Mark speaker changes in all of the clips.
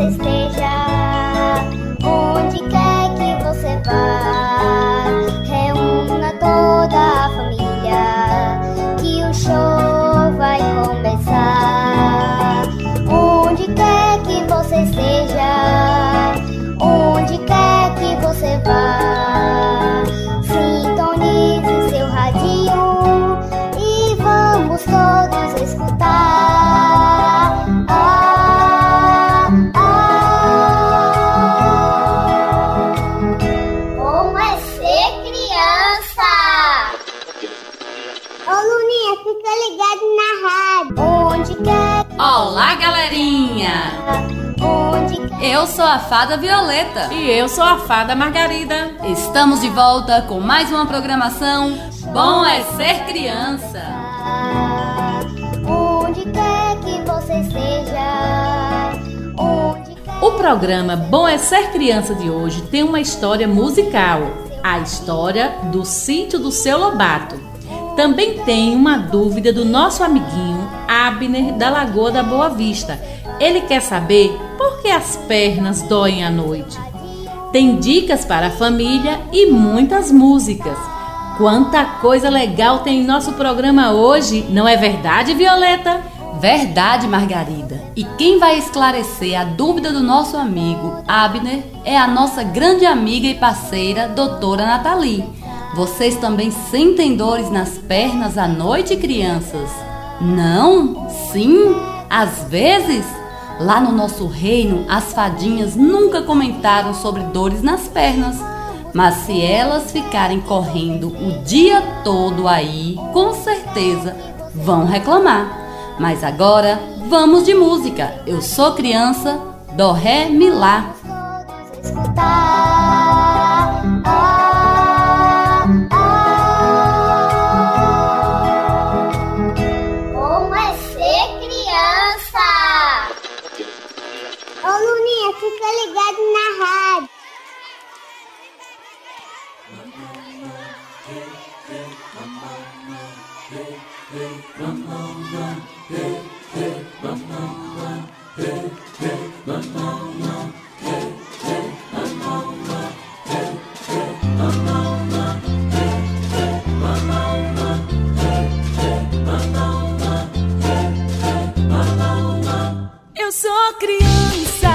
Speaker 1: este ligado na rádio. Onde quer,
Speaker 2: Olá, galerinha!
Speaker 1: onde quer.
Speaker 2: Eu sou a Fada Violeta.
Speaker 3: E eu sou a fada Margarida.
Speaker 2: Estamos de volta com mais uma programação Bom é Ser Criança.
Speaker 1: Onde quer que você onde quer
Speaker 3: O programa Bom é Ser Criança de hoje tem uma história musical, a história do sítio do seu Lobato. Também tem uma dúvida do nosso amiguinho Abner da Lagoa da Boa Vista. Ele quer saber por que as pernas doem à noite. Tem dicas para a família e muitas músicas. Quanta coisa legal tem em nosso programa hoje, não é verdade, Violeta?
Speaker 2: Verdade, Margarida. E quem vai esclarecer a dúvida do nosso amigo Abner é a nossa grande amiga e parceira, doutora Nathalie. Vocês também sentem dores nas pernas à noite, crianças? Não? Sim? Às vezes? Lá no nosso reino, as fadinhas nunca comentaram sobre dores nas pernas. Mas se elas ficarem correndo o dia todo aí, com certeza vão reclamar. Mas agora vamos de música. Eu sou criança, do ré mi lá.
Speaker 1: escutar.
Speaker 4: Sou criança,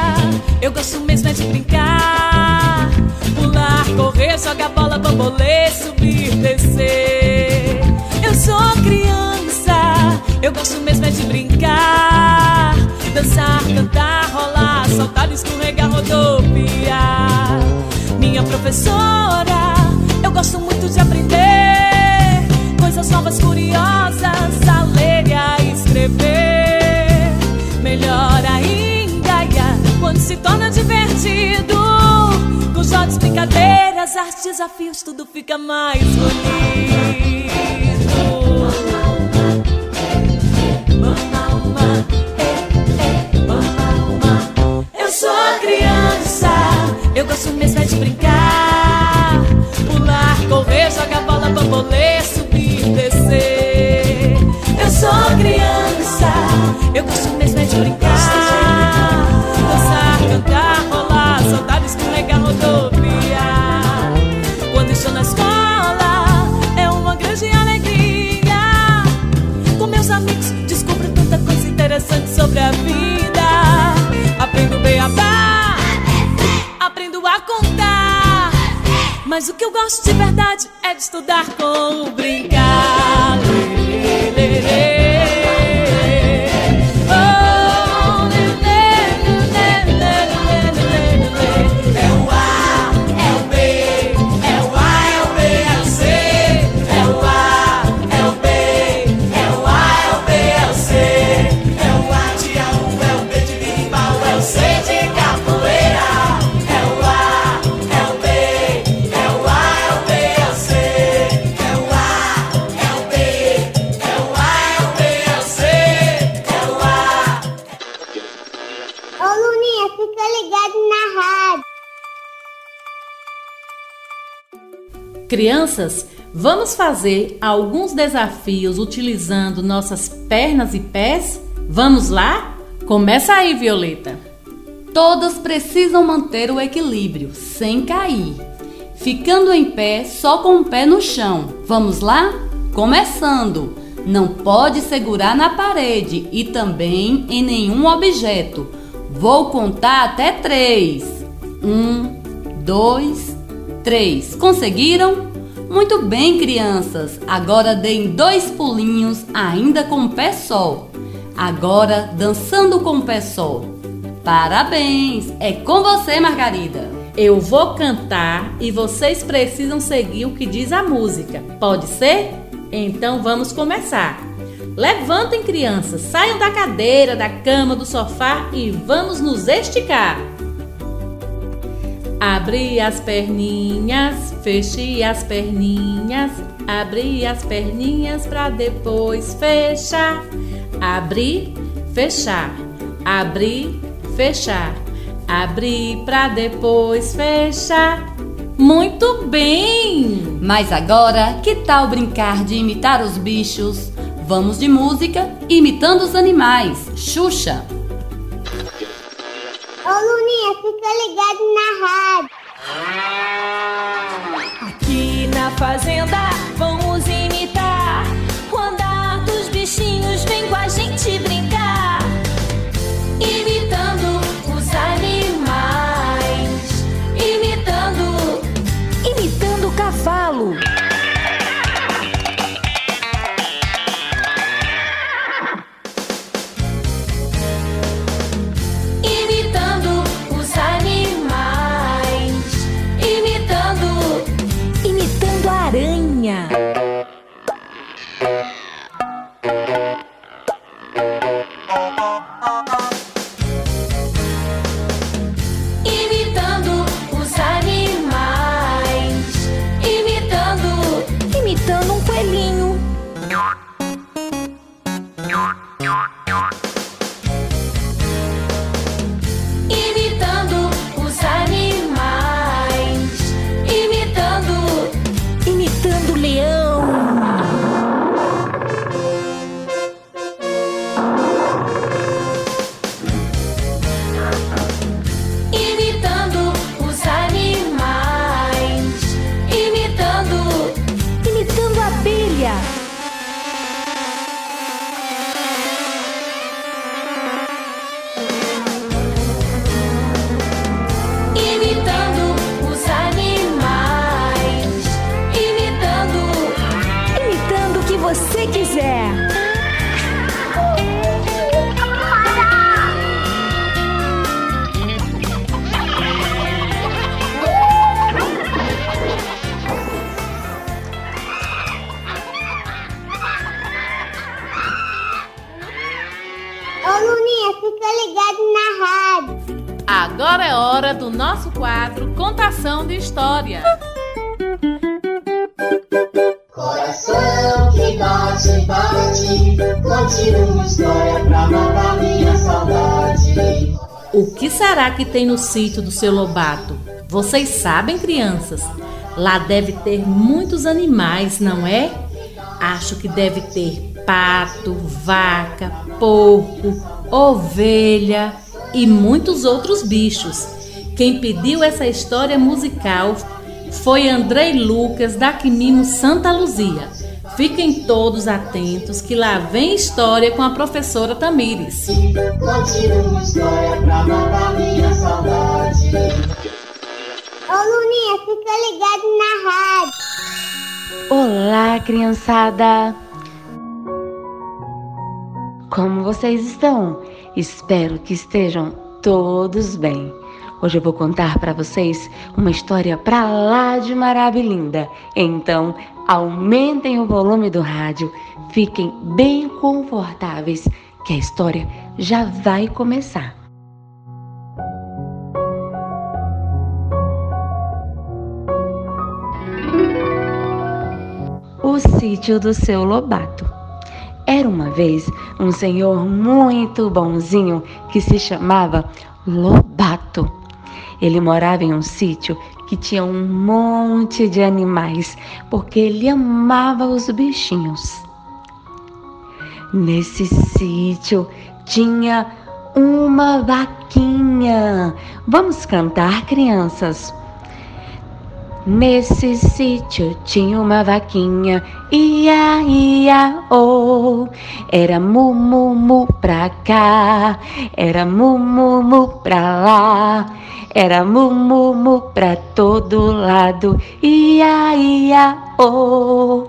Speaker 4: eu gosto mesmo é de brincar. Pular, correr, jogar bola, bambolê, subir, descer. Eu sou criança, eu gosto mesmo é de brincar. Dançar, cantar, rolar, saltar, escorregar, rodopiar. Minha professora, eu gosto muito de aprender. Coisas novas, curiosas, desafios, tudo fica mais bonito. Mamama. Eu sou criança, eu gosto mesmo é de brincar. Pular, correr, jogar bola, bambolê, subir, descer. Eu sou criança, eu gosto mesmo que eu gosto de verdade é de estudar com brincar.
Speaker 1: Ô Luninha, fica ligado na rádio.
Speaker 3: Crianças, vamos fazer alguns desafios utilizando nossas pernas e pés? Vamos lá? Começa aí, Violeta.
Speaker 2: Todas precisam manter o equilíbrio, sem cair. Ficando em pé, só com o pé no chão. Vamos lá? Começando! Não pode segurar na parede e também em nenhum objeto. Vou contar até três. Um, dois, três. Conseguiram? Muito bem, crianças. Agora deem dois pulinhos, ainda com o pé só. Agora dançando com o pé só. Parabéns! É com você, Margarida.
Speaker 3: Eu vou cantar e vocês precisam seguir o que diz a música. Pode ser? Então vamos começar. Levantem, crianças, saiam da cadeira, da cama, do sofá e vamos nos esticar. Abri as perninhas, feche as perninhas, abri as perninhas para depois fechar. Abri, fechar, abri, fechar, abri para depois fechar. Muito bem!
Speaker 2: Mas agora, que tal brincar de imitar os bichos? Vamos de música imitando os animais. Xuxa!
Speaker 1: Ô Luninha, fica ligado na rádio.
Speaker 5: Aqui na fazenda
Speaker 3: hora do nosso quadro Contação de História.
Speaker 6: Coração que bate, bate, conte uma história pra matar minha saudade.
Speaker 3: O que será que tem no sítio do seu Lobato? Vocês sabem, crianças? Lá deve ter muitos animais, não é? Acho que deve ter pato, vaca, porco, ovelha e muitos outros bichos. Quem pediu essa história musical foi Andrei Lucas da Quimimo Santa Luzia. Fiquem todos atentos que lá vem história com a professora Tamires.
Speaker 6: Conte uma história pra matar minha saudade.
Speaker 1: Ô Luninha, fica ligado na rádio.
Speaker 7: Olá, criançada! Como vocês estão? Espero que estejam todos bem. Hoje eu vou contar para vocês uma história pra lá de maravilhosa. Então, aumentem o volume do rádio, fiquem bem confortáveis, que a história já vai começar. O sítio do seu Lobato. Era uma vez um senhor muito bonzinho que se chamava Lobato. Ele morava em um sítio que tinha um monte de animais, porque ele amava os bichinhos. Nesse sítio tinha uma vaquinha. Vamos cantar, crianças? Nesse sítio tinha uma vaquinha, ia, ia, oh. Era mu, mu, mu pra cá, era mu, mu, mu pra lá. Era mu, mu, mu pra todo lado, ia, ia, oh.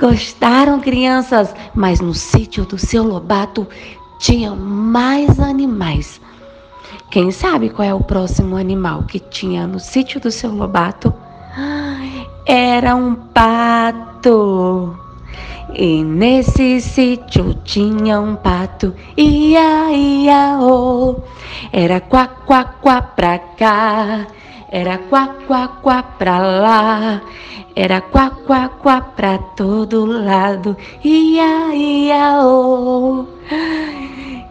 Speaker 7: Gostaram, crianças? Mas no sítio do seu Lobato tinha mais animais. Quem sabe qual é o próximo animal que tinha no sítio do seu Lobato? Era um pato. E nesse sítio tinha um pato, ia, ia, oh. Era quá, quá, quá pra cá, era quá, quá, quá pra lá. Era quá, quá, quá pra todo lado, ia, ia, oh.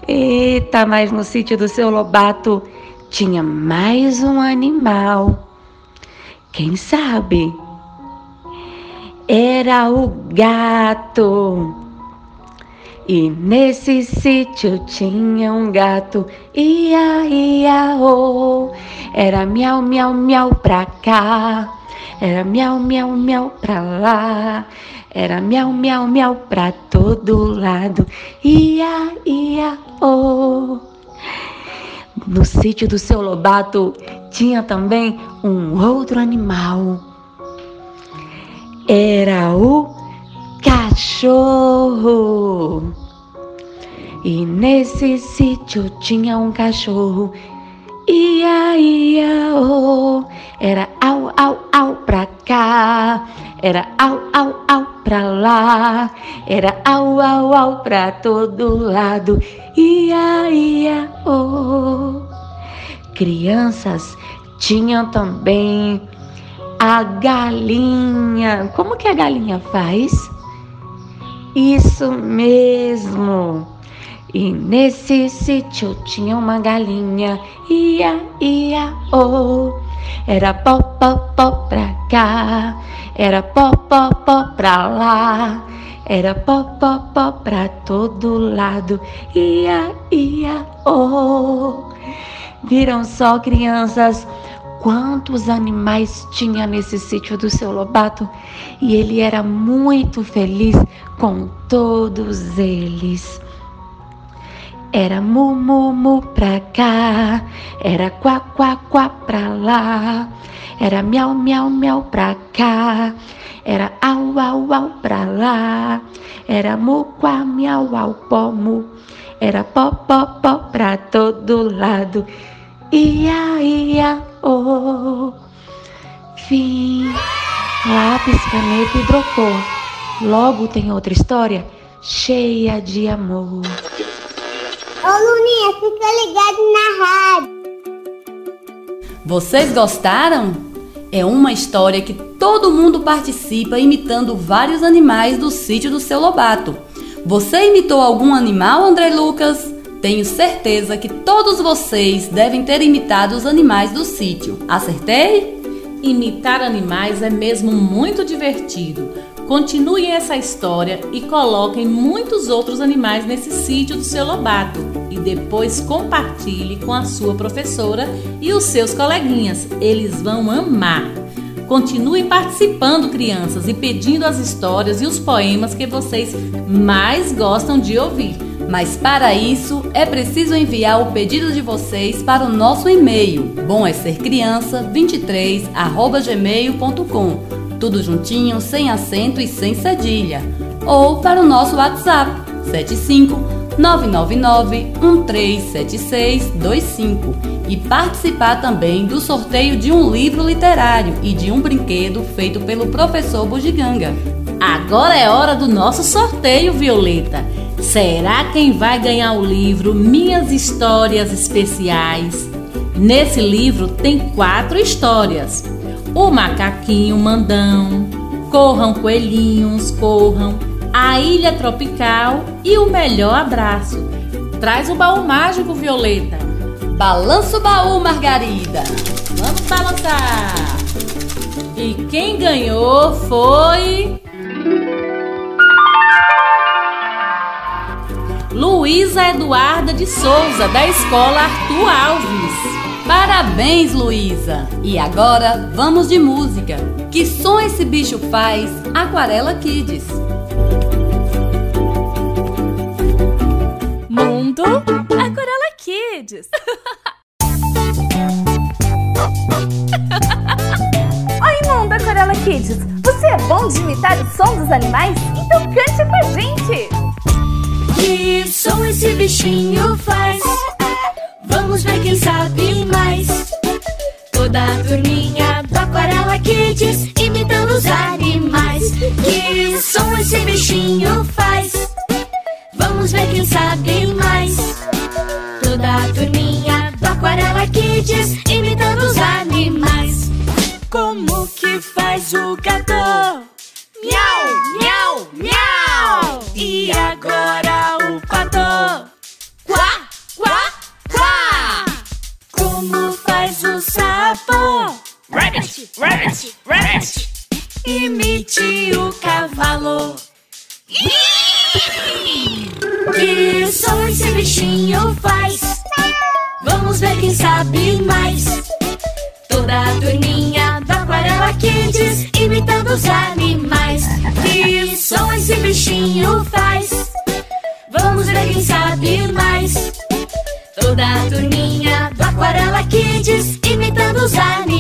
Speaker 7: Eita, mas no sítio do seu Lobato tinha mais um animal. Quem sabe? Era o gato. E nesse sítio tinha um gato, ia, ia, oh. Era miau, miau, miau pra cá, era miau, miau, miau pra lá. Era miau, miau, miau pra todo lado. Ia, ia, oh. No sítio do seu Lobato tinha também um outro animal. Era o cachorro. E nesse sítio tinha um cachorro. Ia, ia, oh. Era au, au, au pra cá. Era au, au, au pra lá. Era au, au, au pra todo lado. Ia, ia, oh. Crianças tinham também a galinha. Como que a galinha faz? Isso mesmo. E nesse sítio tinha uma galinha, ia, ia, oh. Era pó, pó, pó pra cá, era pó, pó, pó pra lá. Era pó, pó, pó pra todo lado, ia, ia, oh. Viram só, crianças, quantos animais tinha nesse sítio do seu Lobato? E ele era muito feliz com todos eles. Era mu, mu, mu pra cá, era quá, quá, quá pra lá, era miau, miau, miau pra cá, era au, au, au pra lá, era mu, quá, miau, au, pó, mu, era pó, pó, pó pra todo lado, ia, ia, oh. Fim, lápis, caneta e hidrocor. Logo tem outra história cheia de amor.
Speaker 1: Ô Luninha, fica ligado na rádio.
Speaker 2: Vocês gostaram? É uma história que todo mundo participa imitando vários animais do sítio do seu Lobato. Você imitou algum animal, André Lucas? Tenho certeza que todos vocês devem ter imitado os animais do sítio. Acertei?
Speaker 3: Imitar animais é mesmo muito divertido. Continuem essa história e coloquem muitos outros animais nesse sítio do seu Lobato e depois compartilhe com a sua professora e os seus coleguinhas. Eles vão amar. Continuem participando, crianças, e pedindo as histórias e os poemas que vocês mais gostam de ouvir.
Speaker 2: Mas para isso é preciso enviar o pedido de vocês para o nosso e-mail bom é ser criança 23@gmail.com tudo juntinho, sem acento e sem cedilha. Ou para o nosso WhatsApp 75 999 137625 e participar também do sorteio de um livro literário e de um brinquedo feito pelo professor Bugiganga.
Speaker 3: Agora é hora do nosso sorteio, Violeta. Será quem vai ganhar o livro Minhas Histórias Especiais? Nesse livro tem quatro histórias o macaquinho mandão, corram coelhinhos, corram, a ilha tropical e o melhor abraço. Traz o baú mágico, Violeta.
Speaker 2: Balança o baú, Margarida.
Speaker 3: Vamos balançar. E quem ganhou foi. Luísa Eduarda de Souza, da Escola Arthur Alves.
Speaker 2: Parabéns, Luísa! E agora vamos de música. Que som esse bicho faz? Aquarela Kids.
Speaker 8: Mundo Aquarela Kids. Oi, Mundo Aquarela Kids. Você é bom de imitar o som dos animais? Então cante com a gente.
Speaker 5: Que som esse bichinho faz? Vamos ver quem sabe mais. Toda a turminha do Aquarela Kids imitando os animais. Que som esse bichinho faz? Vamos ver quem sabe mais. Toda a turminha do Aquarela Kids imitando os animais. Como que faz o gato? Bichinho faz? Vamos ver quem sabe mais. Toda a turminha do Aquarela Kids imitando os animais.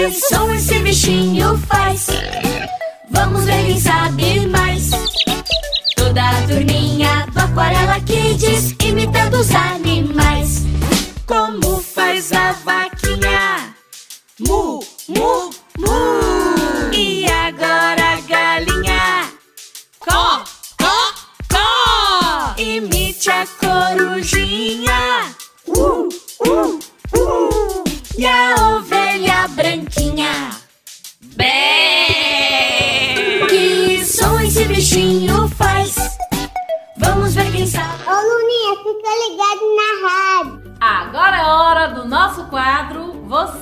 Speaker 5: Que som esse bichinho faz? Vamos ver quem sabe mais. Toda a turminha do Aquarela Kids imitando os animais.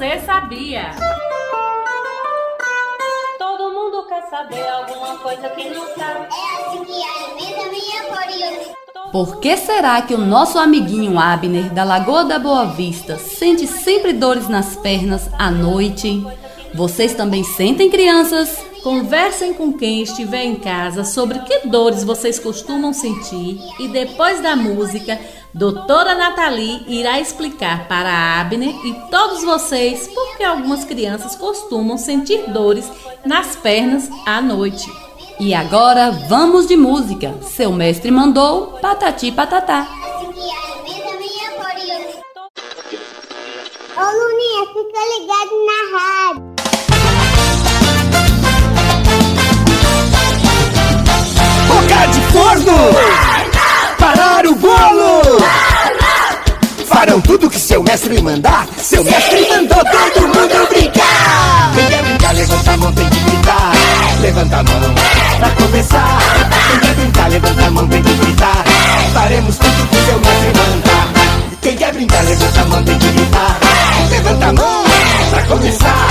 Speaker 3: Você Sabia?
Speaker 9: Todo mundo quer saber alguma coisa que não sabe.
Speaker 1: É assim que alimenta minha curiosidade.
Speaker 2: Por que será que o nosso amiguinho Abner, da Lagoa da Boa Vista, sente sempre dores nas pernas à noite? Vocês também sentem, crianças?
Speaker 3: Conversem com quem estiver em casa sobre que dores vocês costumam sentir e depois da música, doutora Nathalie irá explicar para a Abner e todos vocês por que algumas crianças costumam sentir dores nas pernas à noite.
Speaker 2: E agora vamos de música. Seu mestre mandou patati patatá.
Speaker 1: Ô Luninha, fica ligado na rádio.
Speaker 10: Boca de forno! Parar o bolo! Farão tudo que seu mestre mandar. Seu mestre mandou todo mundo brincar. Quem quer brincar, levanta a mão, tem que gritar. Levanta a mão pra começar. Quem quer brincar, levanta a mão, tem que gritar. Faremos tudo que seu mestre mandar. Quem quer brincar, levanta a mão, tem que gritar. Levanta a mão pra começar.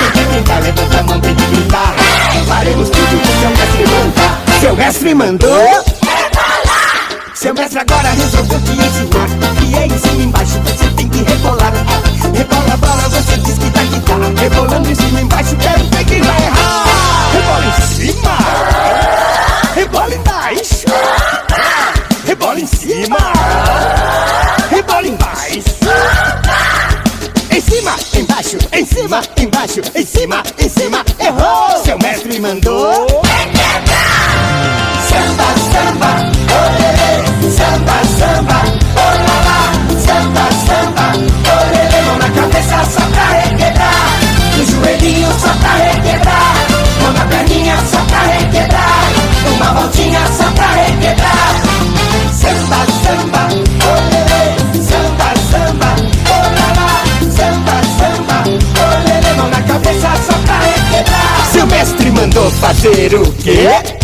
Speaker 10: Quem quer brincar, levanta a mão, tem que gritar. Faremos tudo que seu mestre mandar. Seu mestre mandou. Seu mestre agora resolveu te ensinar Que é em cima e embaixo você tem que rebolar Rebola a bola, você diz que tá guitarra Rebolando em cima e embaixo, quero ver quem vai errar. Rebola em cima. Rebola embaixo. Rebola em cima. Rebola embaixo. Em cima, embaixo, em cima, embaixo Em cima, em cima, errou. Seu mestre mandou fazer o quê?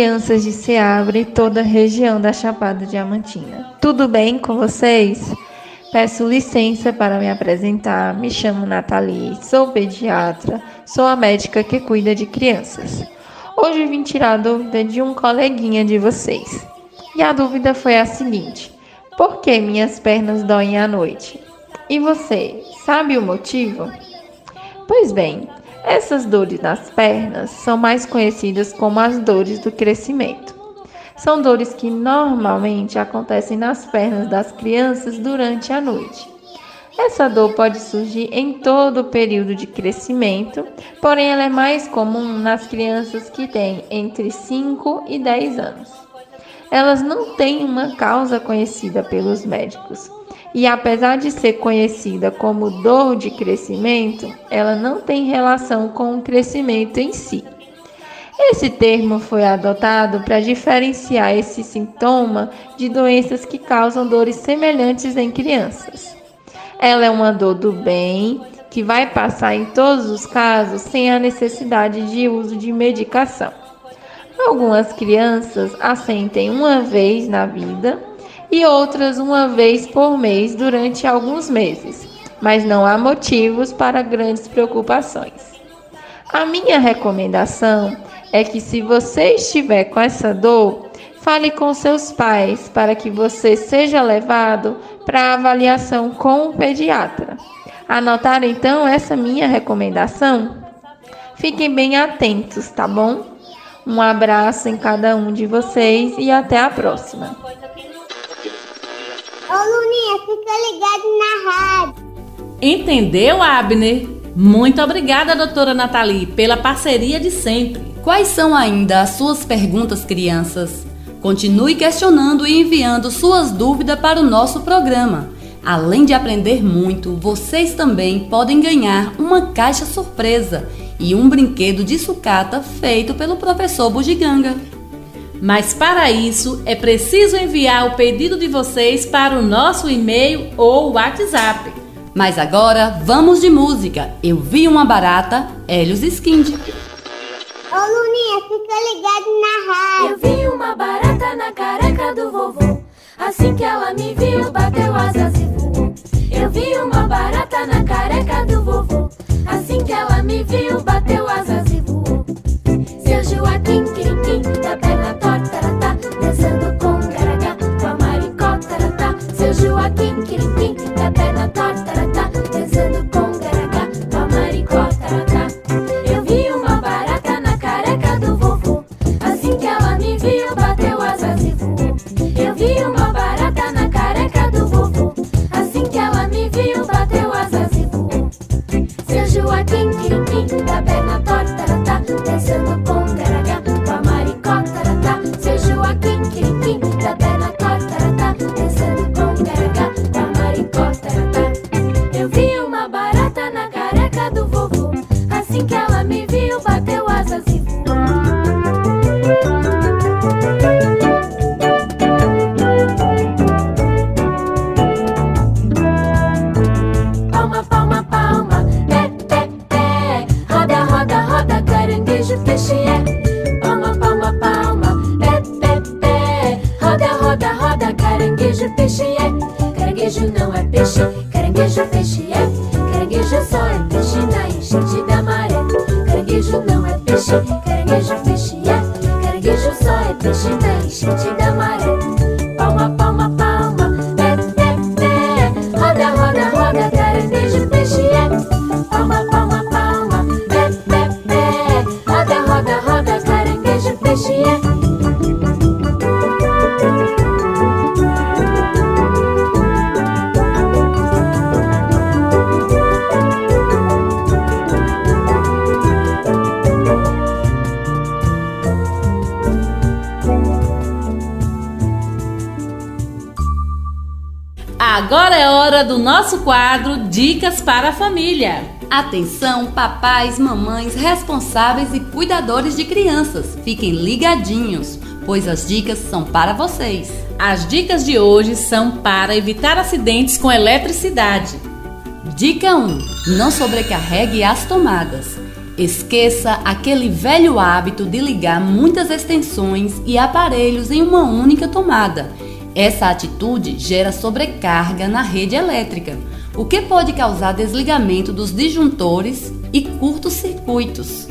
Speaker 11: Crianças de Seabra e toda a região da Chapada Diamantina. Tudo bem com vocês? Peço licença para me apresentar. Me chamo Nathalie, sou pediatra, sou a médica que cuida de crianças. Hoje vim tirar a dúvida de um coleguinha de vocês. E a dúvida foi a seguinte: Por que minhas pernas doem à noite? E você, sabe o motivo? Pois bem, essas dores nas pernas são mais conhecidas como as dores do crescimento. São dores que normalmente acontecem nas pernas das crianças durante a noite. Essa dor pode surgir em todo o período de crescimento, porém ela é mais comum nas crianças que têm entre 5 e 10 anos. Elas não têm uma causa conhecida pelos médicos. E apesar de ser conhecida como dor de crescimento, ela não tem relação com o crescimento em si. Esse termo foi adotado para diferenciar esse sintoma de doenças que causam dores semelhantes em crianças. Ela é uma dor do bem que vai passar em todos os casos sem a necessidade de uso de medicação. Algumas crianças a sentem uma vez na vida e outras uma vez por mês durante alguns meses, mas não há motivos para grandes preocupações. A minha recomendação é que, se você estiver com essa dor, fale com seus pais para que você seja levado para avaliação com o pediatra. Anotaram então essa minha recomendação? Fiquem bem atentos, tá bom? Um abraço em cada um de vocês e até a próxima.
Speaker 1: Ô Luninha, fica ligado na rádio.
Speaker 3: Entendeu, Abner? Muito obrigada, doutora Nathalie, pela parceria de sempre.
Speaker 2: Quais são ainda as suas perguntas, crianças? Continue questionando e enviando suas dúvidas para o nosso programa. Além de aprender muito, vocês também podem ganhar uma caixa surpresa e um brinquedo de sucata feito pelo professor Bugiganga.
Speaker 3: Mas para isso é preciso enviar o pedido de vocês para o nosso e-mail ou WhatsApp.
Speaker 2: Mas agora vamos de música. Eu vi uma barata, Helios Skind.
Speaker 1: Ô Luninha, fica ligado na rádio.
Speaker 5: Eu vi uma barata na careca do vovô. Assim que ela me viu, bateu asas e voou. Eu vi uma barata na careca do vovô. Assim que ela me viu, bateu asas e voou. Seu Joaquim, da perna torta, taratá, dançando com garagá, com a maricó, taratá. Seu Joaquim, quirim, da perna torta,
Speaker 3: hora do nosso quadro Dicas para a Família.
Speaker 2: Atenção, papais, mamães, responsáveis e cuidadores de crianças. Fiquem ligadinhos, pois as dicas são para vocês.
Speaker 3: As dicas de hoje são para evitar acidentes com eletricidade.
Speaker 2: Dica 1: Não sobrecarregue as tomadas. Esqueça aquele velho hábito de ligar muitas extensões e aparelhos em uma única tomada. Essa atitude gera sobrecarga na rede elétrica, o que pode causar desligamento dos disjuntores e curtos circuitos,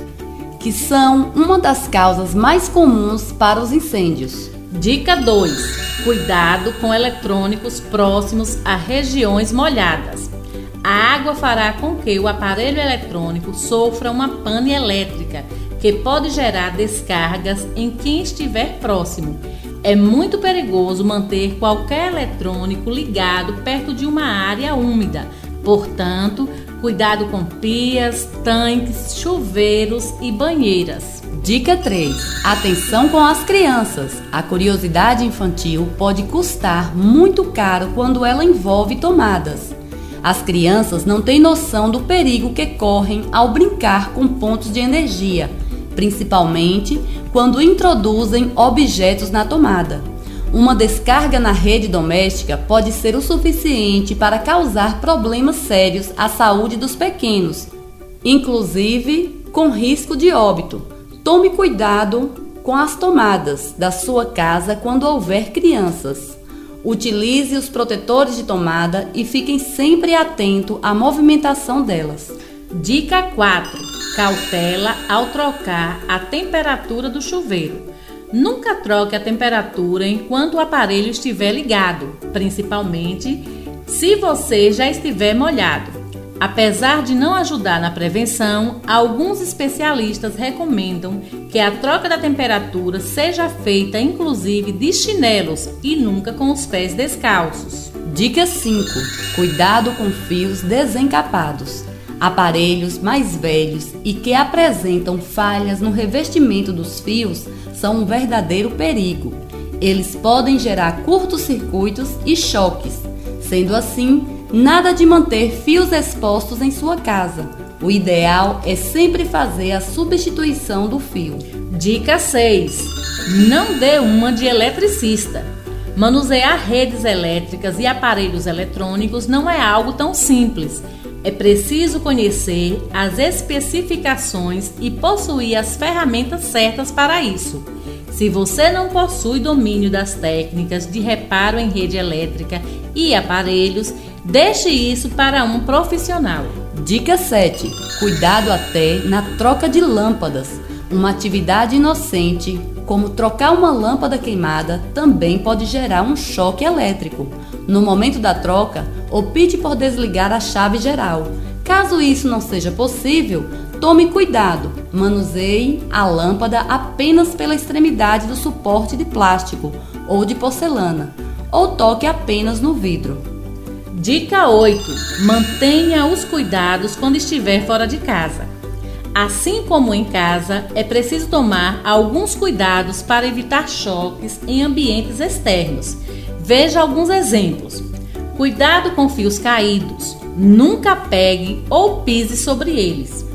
Speaker 2: que são uma das causas mais comuns para os incêndios.
Speaker 3: Dica 2: Cuidado com eletrônicos próximos a regiões molhadas. A água fará com que o aparelho eletrônico sofra uma pane elétrica, que pode gerar descargas em quem estiver próximo. É muito perigoso manter qualquer eletrônico ligado perto de uma área úmida. Portanto, cuidado com pias, tanques, chuveiros e banheiras.
Speaker 2: Dica 3: Atenção com as crianças. A curiosidade infantil pode custar muito caro quando ela envolve tomadas. As crianças não têm noção do perigo que correm ao brincar com pontos de energia, principalmente quando introduzem objetos na tomada. Uma descarga na rede doméstica pode ser o suficiente para causar problemas sérios à saúde dos pequenos, inclusive com risco de óbito. Tome cuidado com as tomadas da sua casa quando houver crianças. Utilize os protetores de tomada e fiquem sempre atento à movimentação delas.
Speaker 3: Dica 4: Cautela ao trocar a temperatura do chuveiro. Nunca troque a temperatura enquanto o aparelho estiver ligado, principalmente se você já estiver molhado. Apesar de não ajudar na prevenção, alguns especialistas recomendam que a troca da temperatura seja feita inclusive de chinelos e nunca com os pés descalços.
Speaker 2: Dica 5: Cuidado com fios desencapados. Aparelhos mais velhos e que apresentam falhas no revestimento dos fios são um verdadeiro perigo. Eles podem gerar curtos-circuitos e choques. Sendo assim, Nada de manter fios expostos em sua casa. O ideal é sempre fazer a substituição do fio.
Speaker 3: Dica 6: Não dê uma de eletricista. Manusear redes elétricas e aparelhos eletrônicos não é algo tão simples. É preciso conhecer as especificações e possuir as ferramentas certas para isso. Se você não possui domínio das técnicas de reparo em rede elétrica e aparelhos, Deixe isso para um profissional.
Speaker 2: Dica 7. Cuidado até na troca de lâmpadas. Uma atividade inocente, como trocar uma lâmpada queimada, também pode gerar um choque elétrico. No momento da troca, opte por desligar a chave geral. Caso isso não seja possível, tome cuidado. Manuseie a lâmpada apenas pela extremidade do suporte de plástico ou de porcelana, ou toque apenas no vidro.
Speaker 3: Dica 8: mantenha os cuidados quando estiver fora de casa. Assim como em casa, é preciso tomar alguns cuidados para evitar choques em ambientes externos. Veja alguns exemplos. Cuidado com fios caídos. Nunca pegue ou pise sobre eles.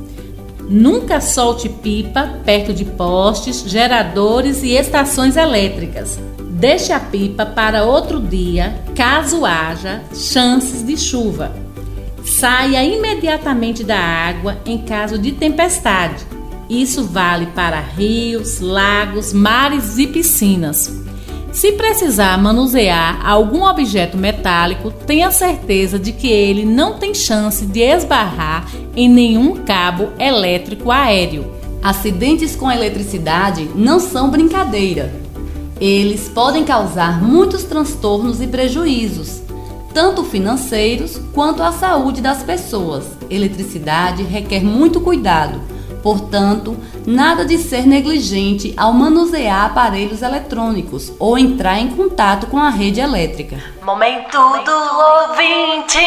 Speaker 3: Nunca solte pipa perto de postes, geradores e estações elétricas. Deixe a pipa para outro dia, caso haja chances de chuva. Saia imediatamente da água em caso de tempestade. Isso vale para rios, lagos, mares e piscinas. Se precisar manusear algum objeto metálico, tenha certeza de que ele não tem chance de esbarrar em nenhum cabo elétrico aéreo.
Speaker 2: Acidentes com eletricidade não são brincadeira. Eles podem causar muitos transtornos e prejuízos, tanto financeiros quanto à saúde das pessoas. Eletricidade requer muito cuidado, portanto, nada de ser negligente ao manusear aparelhos eletrônicos ou entrar em contato com a rede elétrica.
Speaker 12: Momento do ouvinte.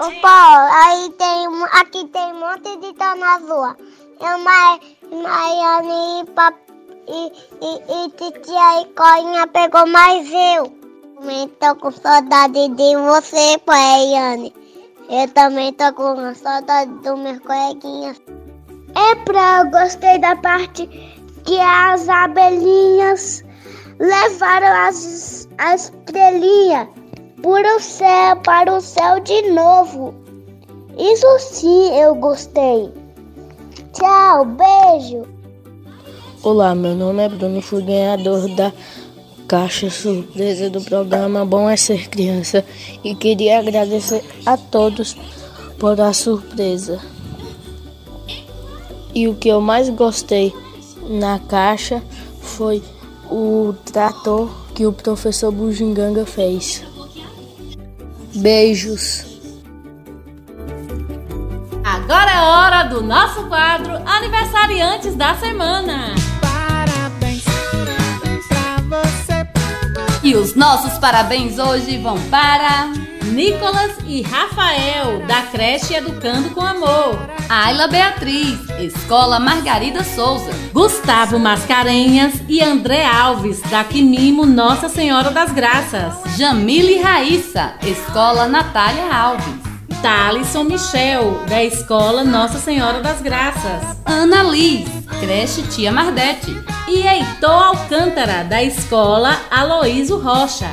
Speaker 1: Ô Paulo, aí tem, aqui tem um monte de tornozua. Eu, Maiane e e, e, e titia e Coinha pegou mais eu. Também tô com saudade de você, pai, Yane. Eu também tô com saudade dos meus coleguinhas. É pra eu gostei da parte que as abelhinhas levaram as, a estrelinha para o céu, para o céu de novo. Isso sim eu gostei. Tchau, beijo.
Speaker 13: Olá, meu nome é Bruno fui ganhador da caixa surpresa do programa Bom é Ser Criança e queria agradecer a todos por a surpresa. E o que eu mais gostei na caixa foi o trator que o professor Bujinganga fez. Beijos!
Speaker 3: Agora é hora do nosso quadro Aniversariantes da Semana.
Speaker 14: Parabéns pra você.
Speaker 2: E os nossos parabéns hoje vão para
Speaker 3: Nicolas e Rafael, da creche Educando com Amor.
Speaker 2: Ayla Beatriz, Escola Margarida Souza.
Speaker 3: Gustavo Mascarenhas e André Alves, da Quimimo Nossa Senhora das Graças.
Speaker 2: Jamile Raíssa, Escola Natália Alves.
Speaker 3: Thalisson Michel, da Escola Nossa Senhora das Graças.
Speaker 2: Ana Liz, creche Tia Mardete.
Speaker 3: E Heitor Alcântara, da Escola Aloísio Rocha.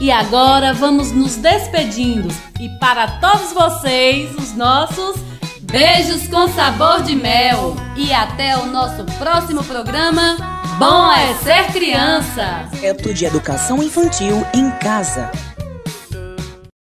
Speaker 3: E agora vamos nos despedindo. E para todos vocês, os nossos
Speaker 2: beijos com sabor de mel. E até o nosso próximo programa. Bom é ser criança.
Speaker 15: Projeto de Educação Infantil em Casa.